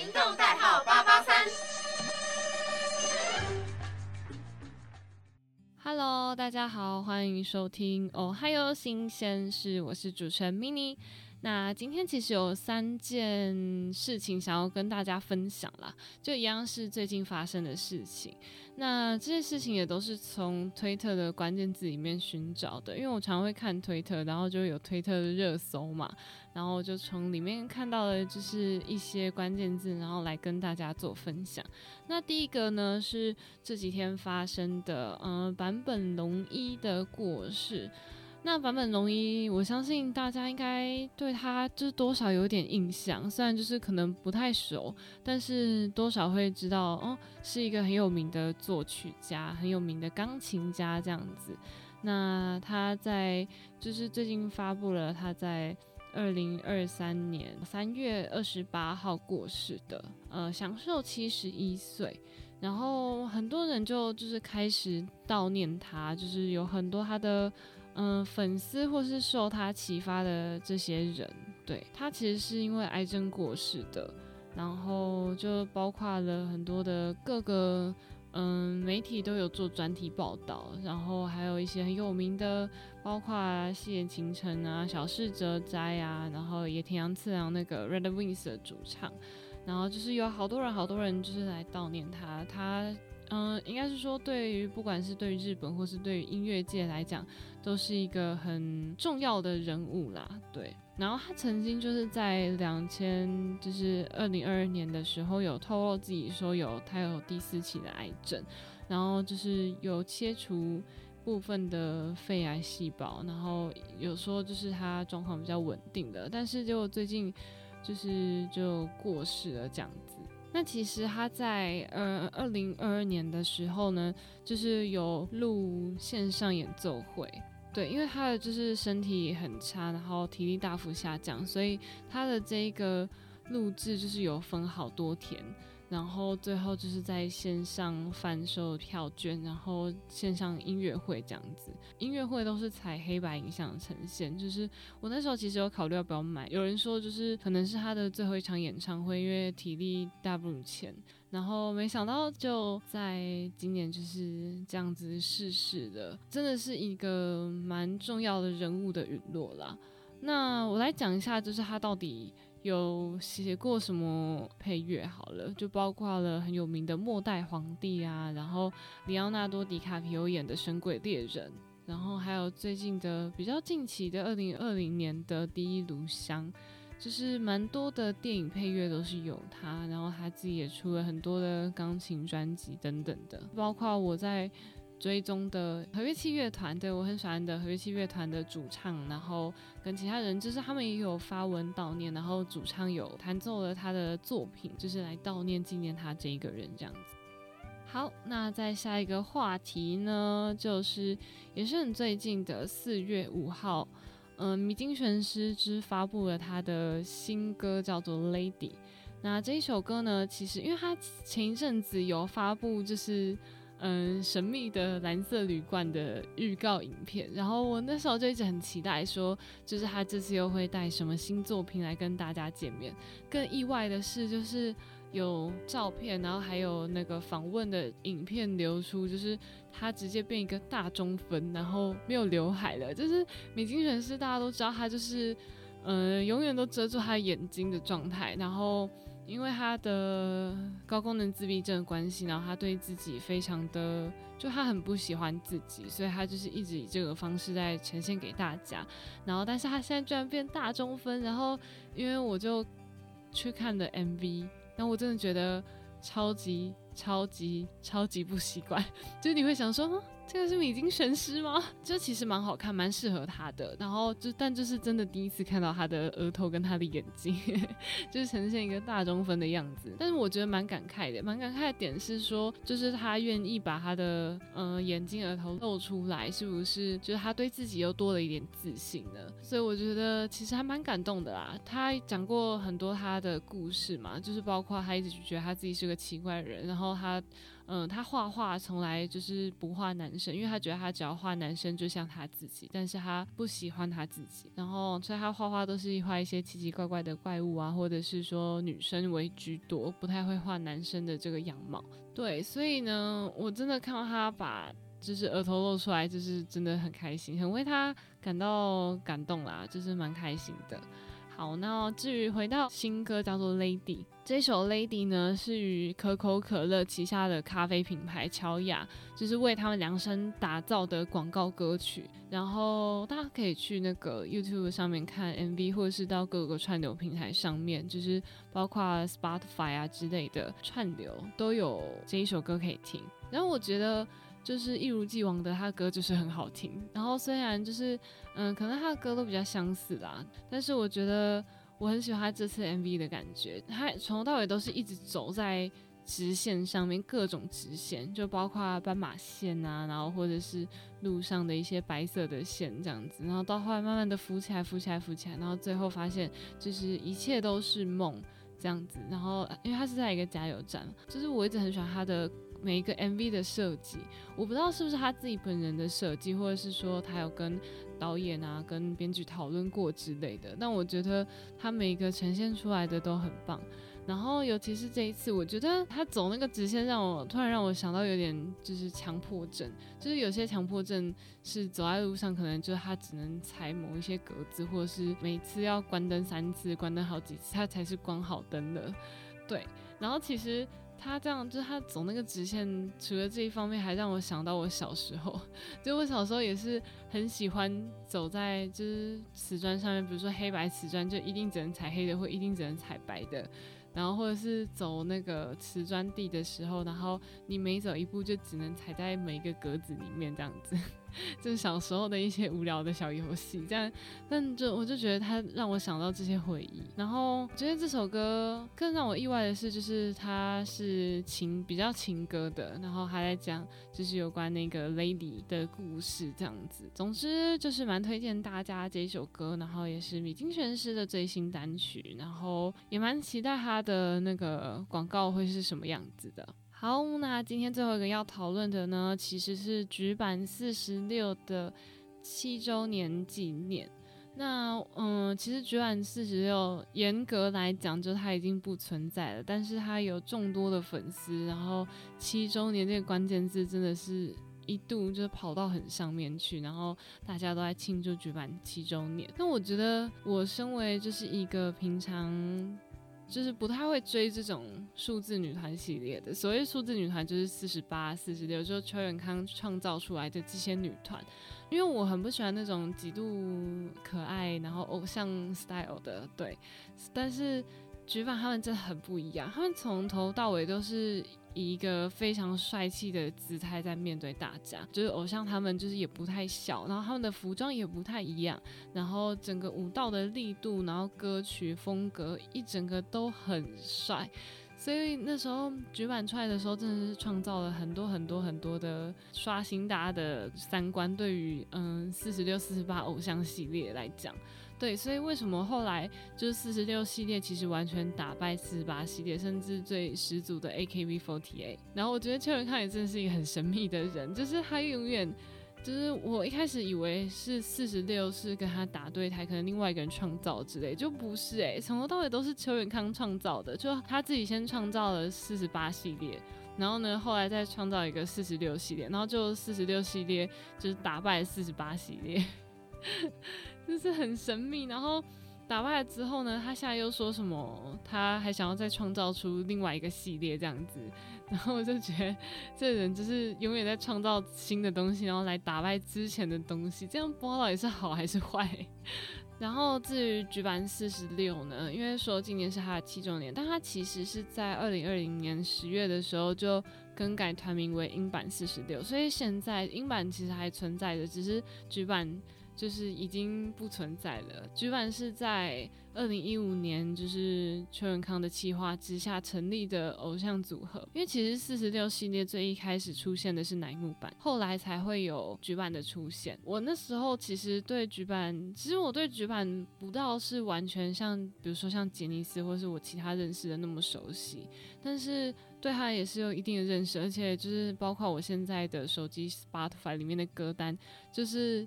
行动代号八八三。Hello，大家好，欢迎收听哦嗨哟新鲜事，我是主持人 mini。那今天其实有三件事情想要跟大家分享啦，就一样是最近发生的事情。那这些事情也都是从推特的关键字里面寻找的，因为我常会看推特，然后就有推特的热搜嘛，然后就从里面看到了就是一些关键字，然后来跟大家做分享。那第一个呢是这几天发生的，呃，坂本龙一的过世。那坂本龙一，我相信大家应该对他就是多少有点印象，虽然就是可能不太熟，但是多少会知道哦，是一个很有名的作曲家，很有名的钢琴家这样子。那他在就是最近发布了他在二零二三年三月二十八号过世的，呃，享受七十一岁。然后很多人就就是开始悼念他，就是有很多他的。嗯，粉丝或是受他启发的这些人，对他其实是因为癌症过世的，然后就包括了很多的各个嗯媒体都有做专题报道，然后还有一些很有名的，包括细野晴臣啊、小室哲哉啊，然后野田洋次郎那个 Red Wings 的主唱，然后就是有好多人，好多人就是来悼念他，他。嗯，应该是说，对于不管是对于日本或是对于音乐界来讲，都是一个很重要的人物啦。对，然后他曾经就是在两千，就是二零二二年的时候，有透露自己说有他有第四期的癌症，然后就是有切除部分的肺癌细胞，然后有说就是他状况比较稳定的，但是就最近就是就过世了这样。那其实他在呃二零二二年的时候呢，就是有录线上演奏会，对，因为他的就是身体很差，然后体力大幅下降，所以他的这个录制就是有分好多天。然后最后就是在线上贩售票券，然后线上音乐会这样子。音乐会都是采黑白影像呈现，就是我那时候其实有考虑要不要买。有人说就是可能是他的最后一场演唱会，因为体力大不如前。然后没想到就在今年就是这样子逝世的，真的是一个蛮重要的人物的陨落啦。那我来讲一下，就是他到底。有写过什么配乐？好了，就包括了很有名的《末代皇帝》啊，然后里奥纳多·迪卡皮欧演的《神鬼猎人》，然后还有最近的比较近期的二零二零年的《第一炉香》，就是蛮多的电影配乐都是有他，然后他自己也出了很多的钢琴专辑等等的，包括我在。追踪的和乐器乐团，对我很喜欢的和乐器乐团的主唱，然后跟其他人，就是他们也有发文悼念，然后主唱有弹奏了他的作品，就是来悼念纪念他这一个人这样子。好，那在下一个话题呢，就是也是很最近的四月五号，嗯，米津玄师之发布了他的新歌，叫做《Lady》。那这一首歌呢，其实因为他前一阵子有发布，就是。嗯，神秘的蓝色旅馆的预告影片，然后我那时候就一直很期待，说就是他这次又会带什么新作品来跟大家见面。更意外的是，就是有照片，然后还有那个访问的影片流出，就是他直接变一个大中分，然后没有刘海了。就是米津玄师，大家都知道他就是，嗯，永远都遮住他眼睛的状态，然后。因为他的高功能自闭症关系，然后他对自己非常的，就他很不喜欢自己，所以他就是一直以这个方式在呈现给大家。然后，但是他现在居然变大中分，然后因为我就去看了 MV，然后我真的觉得超级超级超级不习惯，就是你会想说。这个是米津玄师吗？这其实蛮好看，蛮适合他的。然后就，但就是真的第一次看到他的额头跟他的眼睛，就是呈现一个大中分的样子。但是我觉得蛮感慨的，蛮感慨的点是说，就是他愿意把他的呃眼睛、额头露出来，是不是？就是他对自己又多了一点自信呢？所以我觉得其实还蛮感动的啦。他讲过很多他的故事嘛，就是包括他一直觉得他自己是个奇怪的人，然后他。嗯，他画画从来就是不画男生，因为他觉得他只要画男生就像他自己，但是他不喜欢他自己，然后所以他画画都是画一些奇奇怪怪的怪物啊，或者是说女生为居多，不太会画男生的这个样貌。对，所以呢，我真的看到他把就是额头露出来，就是真的很开心，很为他感到感动啦，就是蛮开心的。好，那至于回到新歌叫做《Lady》，这首《Lady》呢是与可口可乐旗下的咖啡品牌乔雅，就是为他们量身打造的广告歌曲。然后大家可以去那个 YouTube 上面看 MV，或者是到各个串流平台上面，就是包括 Spotify 啊之类的串流都有这一首歌可以听。然后我觉得。就是一如既往的，他的歌就是很好听。然后虽然就是，嗯，可能他的歌都比较相似啦，但是我觉得我很喜欢他这次 MV 的感觉。他从头到尾都是一直走在直线上面，各种直线，就包括斑马线啊，然后或者是路上的一些白色的线这样子。然后到后来慢慢的浮起来，浮起来，浮起来，然后最后发现就是一切都是梦这样子。然后因为他是在一个加油站，就是我一直很喜欢他的。每一个 MV 的设计，我不知道是不是他自己本人的设计，或者是说他有跟导演啊、跟编剧讨论过之类的。但我觉得他每一个呈现出来的都很棒。然后尤其是这一次，我觉得他走那个直线，让我突然让我想到有点就是强迫症，就是有些强迫症是走在路上，可能就是他只能踩某一些格子，或者是每次要关灯三次，关灯好几次，他才是关好灯的。对，然后其实。他这样就是他走那个直线，除了这一方面，还让我想到我小时候。就我小时候也是很喜欢走在就是瓷砖上面，比如说黑白瓷砖，就一定只能踩黑的，或一定只能踩白的。然后或者是走那个瓷砖地的时候，然后你每走一步就只能踩在每一个格子里面这样子。就是小时候的一些无聊的小游戏，这样，但就我就觉得它让我想到这些回忆。然后觉得这首歌更让我意外的是，就是它是情比较情歌的，然后还在讲就是有关那个 lady 的故事这样子。总之就是蛮推荐大家这一首歌，然后也是米津玄师的最新单曲，然后也蛮期待他的那个广告会是什么样子的。好，那今天最后一个要讨论的呢，其实是局版四十六的七周年纪念。那嗯，其实局版四十六严格来讲，就它已经不存在了，但是它有众多的粉丝，然后七周年这个关键字真的是一度就跑到很上面去，然后大家都在庆祝绝版七周年。那我觉得，我身为就是一个平常。就是不太会追这种数字女团系列的。所谓数字女团，就是四十八、四十六，就是邱元康创造出来的这些女团。因为我很不喜欢那种极度可爱，然后偶像 style 的，对。但是菊版他们真的很不一样，他们从头到尾都是。以一个非常帅气的姿态在面对大家，就是偶像他们就是也不太小，然后他们的服装也不太一样，然后整个舞蹈的力度，然后歌曲风格一整个都很帅，所以那时候举版出来的时候，真的是创造了很多很多很多的刷新大家的三观，对于嗯四十六、四十八偶像系列来讲。对，所以为什么后来就是四十六系列其实完全打败四十八系列，甚至最十足的 AKB48。然后我觉得邱元康也真的是一个很神秘的人，就是他永远就是我一开始以为是四十六是跟他打对台，可能另外一个人创造之类，就不是诶，从头到尾都是邱元康创造的，就他自己先创造了四十八系列，然后呢后来再创造一个四十六系列，然后就四十六系列就是打败四十八系列。就是很神秘，然后打败了之后呢，他现在又说什么？他还想要再创造出另外一个系列这样子，然后我就觉得这人就是永远在创造新的东西，然后来打败之前的东西，这样播到底是好还是坏。然后至于举版四十六呢，因为说今年是他的七周年，但他其实是在二零二零年十月的时候就更改团名为英版四十六，所以现在英版其实还存在的，只是举版。就是已经不存在了。局版是在二零一五年，就是邱永康的企划之下成立的偶像组合。因为其实四十六系列最一开始出现的是乃木坂，后来才会有局版的出现。我那时候其实对局版，其实我对局版不到是完全像，比如说像杰尼斯或是我其他认识的那么熟悉，但是对他也是有一定的认识，而且就是包括我现在的手机 Spotify 里面的歌单，就是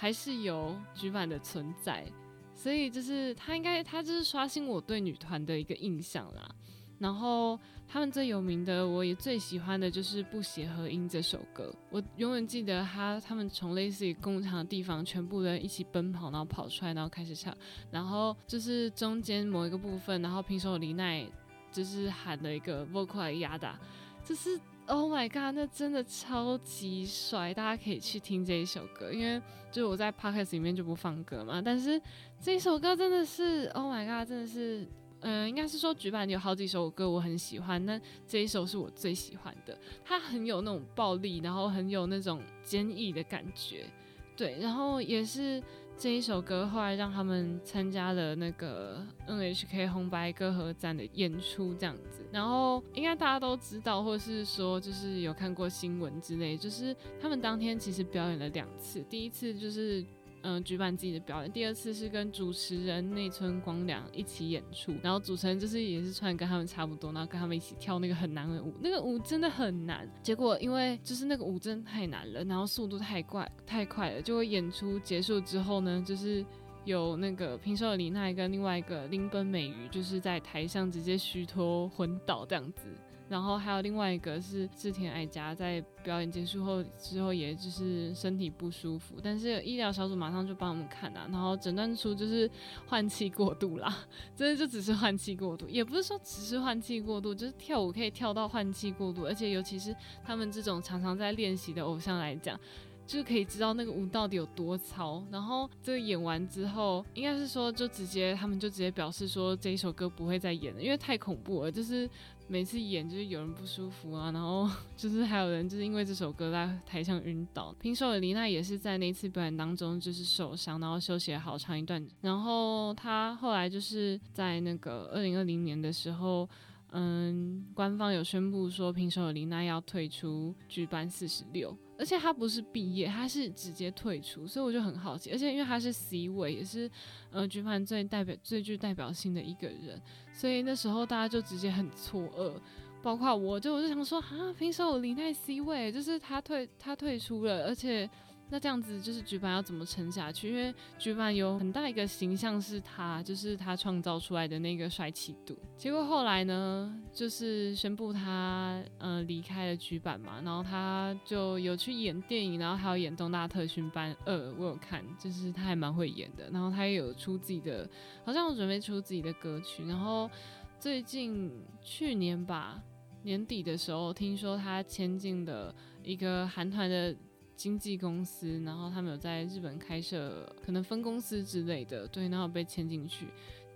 还是有局版的存在。所以就是他应该，他就是刷新我对女团的一个印象啦。然后他们最有名的，我也最喜欢的就是《不协和音》这首歌。我永远记得他，他们从类似于工厂的地方，全部人一起奔跑，然后跑出来，然后开始唱。然后就是中间某一个部分，然后平手李奈就是喊了一个 vocal 压打，就是。Oh my god，那真的超级帅！大家可以去听这一首歌，因为就是我在 podcast 里面就不放歌嘛。但是这首歌真的是 Oh my god，真的是，嗯，应该是说举办有好几首歌我很喜欢，那这一首是我最喜欢的。它很有那种暴力，然后很有那种坚毅的感觉，对，然后也是。这一首歌后来让他们参加了那个 NHK 红白歌合战的演出，这样子。然后应该大家都知道，或是说就是有看过新闻之类，就是他们当天其实表演了两次，第一次就是。嗯，举办自己的表演。第二次是跟主持人内村光良一起演出，然后主持人就是也是穿跟他们差不多，然后跟他们一起跳那个很难的舞。那个舞真的很难，结果因为就是那个舞真的太难了，然后速度太快太快了，就会演出结束之后呢，就是有那个平手李奈跟另外一个林本美瑜，就是在台上直接虚脱昏倒这样子。然后还有另外一个是志田爱佳，在表演结束后之后，也就是身体不舒服，但是医疗小组马上就帮我们看啊，然后诊断出就是换气过度啦，真的就只是换气过度，也不是说只是换气过度，就是跳舞可以跳到换气过度，而且尤其是他们这种常常在练习的偶像来讲，就是可以知道那个舞到底有多糙。然后这个演完之后，应该是说就直接他们就直接表示说这一首歌不会再演了，因为太恐怖了，就是。每次演就是有人不舒服啊，然后 就是还有人就是因为这首歌在台上晕倒。平手的李娜也是在那次表演当中就是受伤，然后休息了好长一段。然后他后来就是在那个二零二零年的时候。嗯，官方有宣布说平手里奈要退出剧班四十六，而且他不是毕业，他是直接退出，所以我就很好奇。而且因为他是 C 位，也是呃举办最代表、最具代表性的一个人，所以那时候大家就直接很错愕，包括我就我就想说啊，凭什么林奈 C 位，就是他退他退出了，而且。那这样子就是局版要怎么撑下去？因为局版有很大一个形象是他，就是他创造出来的那个帅气度。结果后来呢，就是宣布他呃离开了局版嘛，然后他就有去演电影，然后还有演《东大特训班二》，我有看，就是他还蛮会演的。然后他也有出自己的，好像有准备出自己的歌曲。然后最近去年吧年底的时候，听说他签进了一个韩团的。经纪公司，然后他们有在日本开设可能分公司之类的，对，然后被签进去。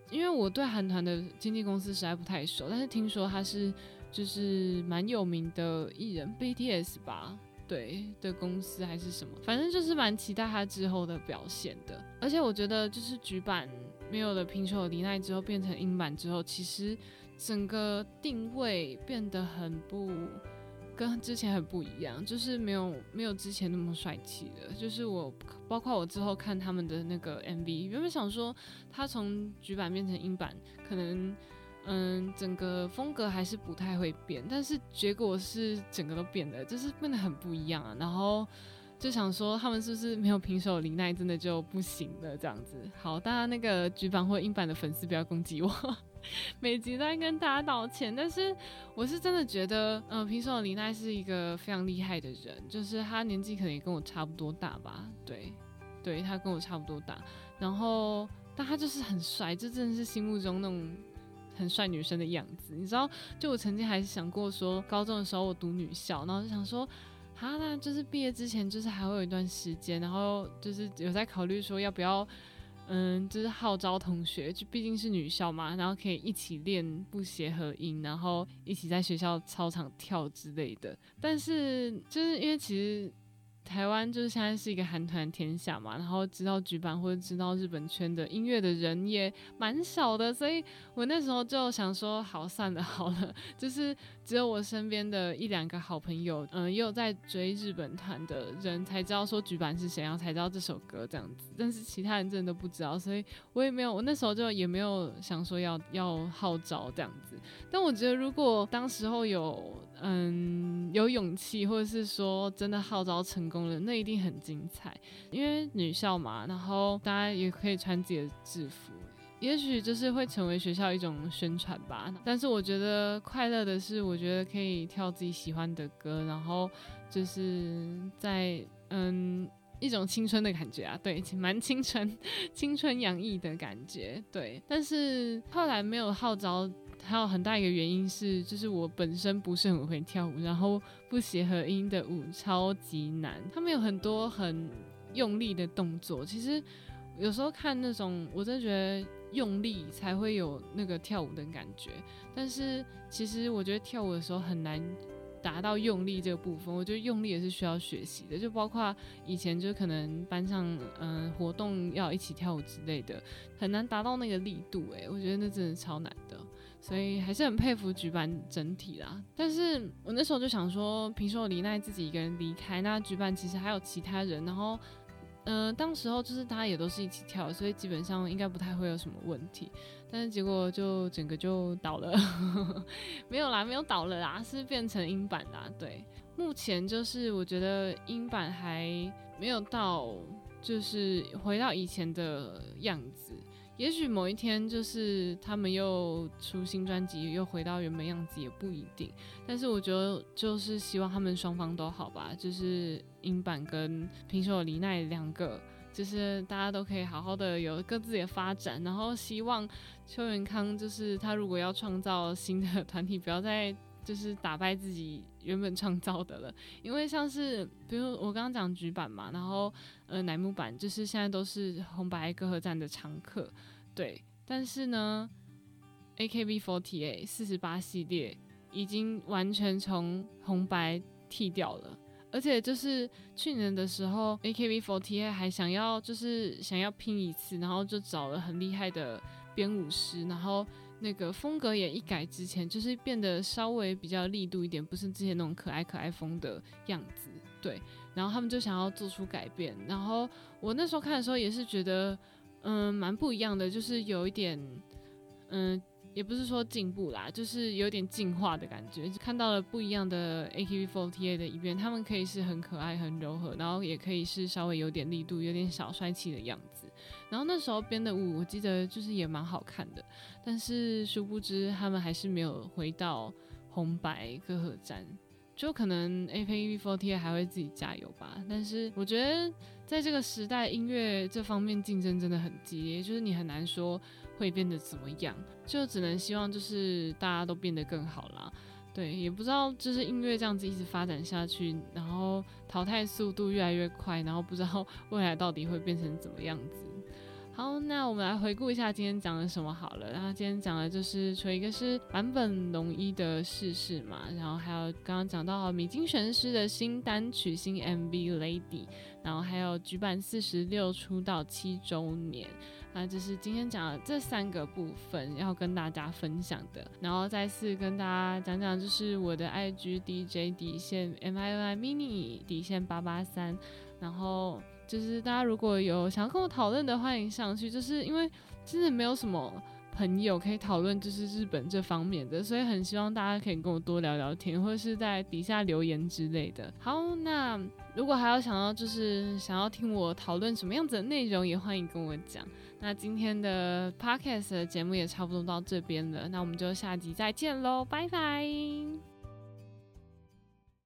因为我对韩团的经纪公司实在不太熟，但是听说他是就是蛮有名的艺人 BTS 吧，对的公司还是什么，反正就是蛮期待他之后的表现的。而且我觉得就是局版没有了平手离奈之后变成英版之后，其实整个定位变得很不。跟之前很不一样，就是没有没有之前那么帅气的。就是我包括我之后看他们的那个 MV，原本想说他从局版变成英版，可能嗯整个风格还是不太会变，但是结果是整个都变了，就是变得很不一样啊。然后就想说他们是不是没有平手林奈真的就不行了这样子？好，大家那个局版或英版的粉丝不要攻击我。每集都在跟大家道歉，但是我是真的觉得，嗯，平手李奈是一个非常厉害的人，就是他年纪可能也跟我差不多大吧，对，对他跟我差不多大，然后但他就是很帅，这真的是心目中那种很帅女生的样子，你知道？就我曾经还是想过说，高中的时候我读女校，然后就想说，啊，那就是毕业之前就是还会有一段时间，然后就是有在考虑说要不要。嗯，就是号召同学，就毕竟是女校嘛，然后可以一起练不协和音，然后一起在学校操场跳之类的。但是就是因为其实台湾就是现在是一个韩团天下嘛，然后知道举办或者知道日本圈的音乐的人也蛮少的，所以我那时候就想说，好算了好了，就是只有我身边的一两个好朋友，嗯，也有在追日本团的人才知道说举办是谁，然后才知道这首歌这样子，但是其他人真的都不知道，所以我也没有，我那时候就也没有想说要要号召这样子，但我觉得如果当时候有嗯有勇气，或者是说真的号召成功了。那一定很精彩，因为女校嘛，然后大家也可以穿自己的制服，也许就是会成为学校一种宣传吧。但是我觉得快乐的是，我觉得可以跳自己喜欢的歌，然后就是在嗯一种青春的感觉啊，对，蛮青春、青春洋溢的感觉，对。但是后来没有号召。还有很大一个原因是，就是我本身不是很会跳舞，然后不协和音的舞超级难，他们有很多很用力的动作。其实有时候看那种，我真的觉得用力才会有那个跳舞的感觉。但是其实我觉得跳舞的时候很难达到用力这个部分，我觉得用力也是需要学习的。就包括以前就可能班上嗯活动要一起跳舞之类的，很难达到那个力度。诶，我觉得那真的超难的。所以还是很佩服举办整体啦，但是我那时候就想说，平时我李奈自己一个人离开，那举办其实还有其他人，然后，嗯，当时候就是大家也都是一起跳，所以基本上应该不太会有什么问题，但是结果就整个就倒了，没有啦，没有倒了啦，是变成英版啦，对，目前就是我觉得英版还没有到，就是回到以前的样子。也许某一天，就是他们又出新专辑，又回到原本样子，也不一定。但是我觉得，就是希望他们双方都好吧。就是英版跟平手李奈两个，就是大家都可以好好的有各自的发展。然后希望邱元康，就是他如果要创造新的团体，不要再就是打败自己原本创造的了。因为像是比如我刚刚讲局版嘛，然后。呃，乃木坂就是现在都是红白歌合战的常客，对。但是呢，AKB48 四十八系列已经完全从红白剃掉了，而且就是去年的时候，AKB48 还想要就是想要拼一次，然后就找了很厉害的编舞师，然后那个风格也一改之前，就是变得稍微比较力度一点，不是之前那种可爱可爱风的样子，对。然后他们就想要做出改变，然后我那时候看的时候也是觉得，嗯，蛮不一样的，就是有一点，嗯，也不是说进步啦，就是有点进化的感觉，看到了不一样的 AKB48 的一边，他们可以是很可爱、很柔和，然后也可以是稍微有点力度、有点小帅气的样子。然后那时候编的舞，我记得就是也蛮好看的，但是殊不知他们还是没有回到红白歌合战。就可能 A P B f o r t 还会自己加油吧，但是我觉得在这个时代，音乐这方面竞争真的很激烈，就是你很难说会变得怎么样，就只能希望就是大家都变得更好啦。对，也不知道就是音乐这样子一直发展下去，然后淘汰速度越来越快，然后不知道 未来到底会变成怎么样子。好，那我们来回顾一下今天讲了什么好了。然后今天讲的就是除了一个是坂本龙一的逝世嘛，然后还有刚刚讲到米津玄师的新单曲新 MV Lady，然后还有举办四十六出道七周年，那这是今天讲的这三个部分要跟大家分享的。然后再次跟大家讲讲，就是我的 IG DJ 底线 MIY Mini 底线八八三，然后。就是大家如果有想要跟我讨论的，欢迎上去。就是因为真的没有什么朋友可以讨论，就是日本这方面的，所以很希望大家可以跟我多聊聊天，或者是在底下留言之类的。好，那如果还有想要就是想要听我讨论什么样子的内容，也欢迎跟我讲。那今天的 podcast 节目也差不多到这边了，那我们就下集再见喽，拜拜。